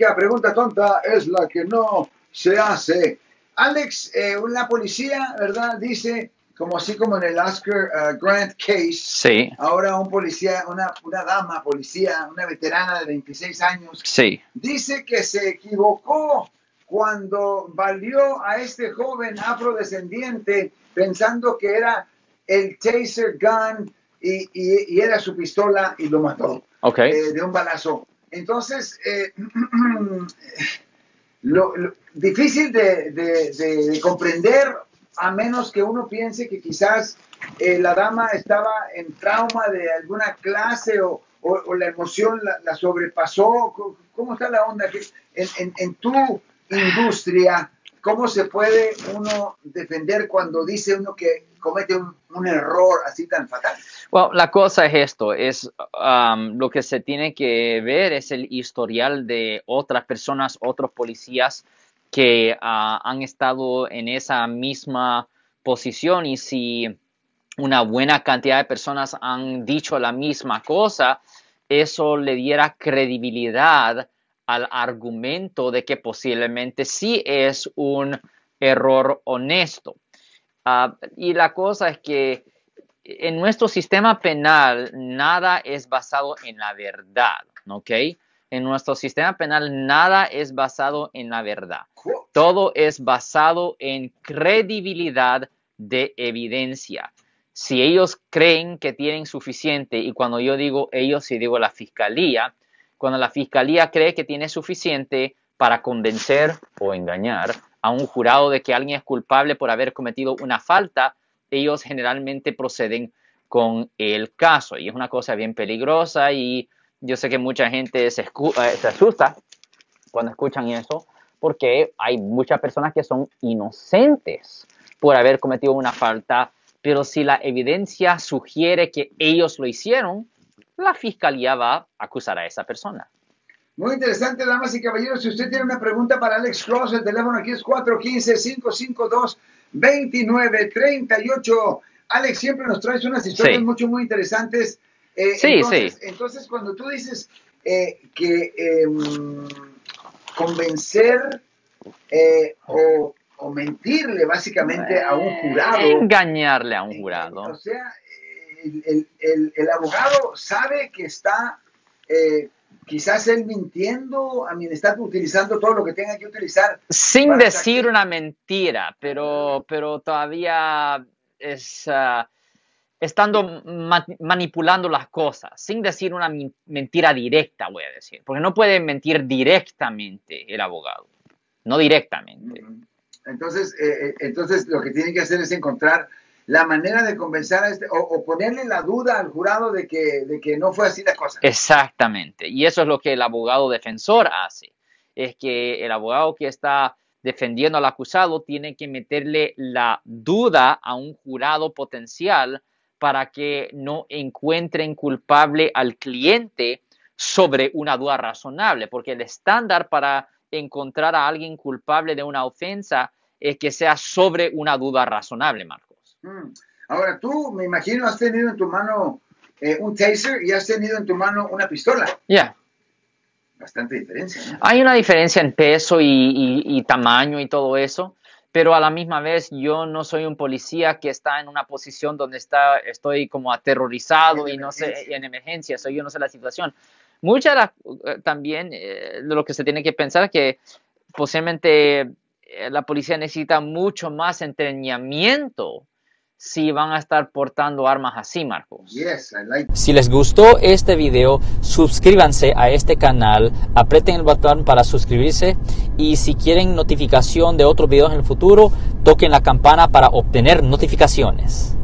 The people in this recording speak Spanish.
La pregunta tonta es la que no se hace. Alex, eh, una policía, ¿verdad? Dice, como así como en el Oscar uh, Grant case, Sí, ahora un policía, una, una dama policía, una veterana de 26 años, sí. dice que se equivocó cuando valió a este joven afrodescendiente pensando que era el taser gun y, y- y era su pistola y lo mató Ok. eh, de un balazo. Entonces, eh, lo, difícil de, de- de- de comprender a menos que uno piense que quizás eh, la dama estaba en trauma de alguna clase o, la emoción la, sobrepasó. ¿Cómo- ¿Cómo está la onda? ¿Qué- En, en- en tu industria, ¿cómo se puede uno defender cuando dice uno que comete un, un error así tan fatal? Bueno, la cosa es esto, es um, lo que se tiene que ver es el historial de otras personas, otros policías que ah, han estado en esa misma posición y si una buena cantidad de personas han dicho la misma cosa, eso le diera credibilidad al argumento de que posiblemente sí es un error honesto. Ah, y la cosa es que en nuestro sistema penal nada es basado en la verdad, ¿ok? En nuestro sistema penal nada es basado en la verdad. Todo es basado en credibilidad de evidencia. Si ellos creen que tienen suficiente, y cuando yo digo ellos, si digo la fiscalía, cuando la fiscalía cree que tiene suficiente para convencer o engañar a un jurado de que alguien es culpable por haber cometido una falta, ellos generalmente proceden con el caso. Y es una cosa bien peligrosa y yo sé que mucha gente se, eh, se asusta cuando escuchan eso porque hay muchas personas que son inocentes por haber cometido una falta, pero si la evidencia sugiere que ellos lo hicieron, la fiscalía va a acusar a esa persona. Muy interesante, damas y caballeros. Si usted tiene una pregunta para Alex Cross, el teléfono aquí es 415-552-2938. Alex, siempre nos traes unas historias Sí. mucho, muy interesantes. Eh, Sí, entonces, sí. Entonces, cuando tú dices eh, que em, convencer eh, o, o mentirle básicamente a un jurado. Engañarle a un O jurado. sea, el, el- el- el abogado sabe que está, eh, quizás él mintiendo, a mí está utilizando todo lo que tenga que utilizar. Sin decir una mentira, pero, pero todavía es ah, estando ma- manipulando las cosas, sin decir una mentira directa, voy a decir, porque no puede mentir directamente el abogado, no directamente. Entonces, eh, eh, entonces lo que tiene que hacer es encontrar la manera de convencer a este, o, ponerle la duda al jurado de que, de que no fue así la cosa. Exactamente. Y eso es lo que el abogado defensor hace. Es que el abogado que está defendiendo al acusado tiene que meterle la duda a un jurado potencial para que no encuentren culpable al cliente sobre una duda razonable, porque el estándar para encontrar a alguien culpable de una ofensa es que sea sobre una duda razonable, Marcos. Mm. Ahora, tú, me imagino, has tenido en tu mano eh, un taser y has tenido en tu mano una pistola. Ya. Bastante diferencia, ¿no? Hay una diferencia en peso y, y- y tamaño y todo eso, pero a la misma vez yo no soy un policía que está en una posición donde está, estoy como aterrorizado En y no sé, en emergencia, soy yo no sé la situación. Mucha de la- eh, también eh, de lo que se tiene que pensar es que posiblemente eh, la policía necesita mucho más entrenamiento si van a estar portando armas así, Marcos. Yes, I like Si les gustó este video, suscríbanse a este canal, aprieten el botón para suscribirse y si quieren notificación de otros videos en el futuro, toquen la campana para obtener notificaciones.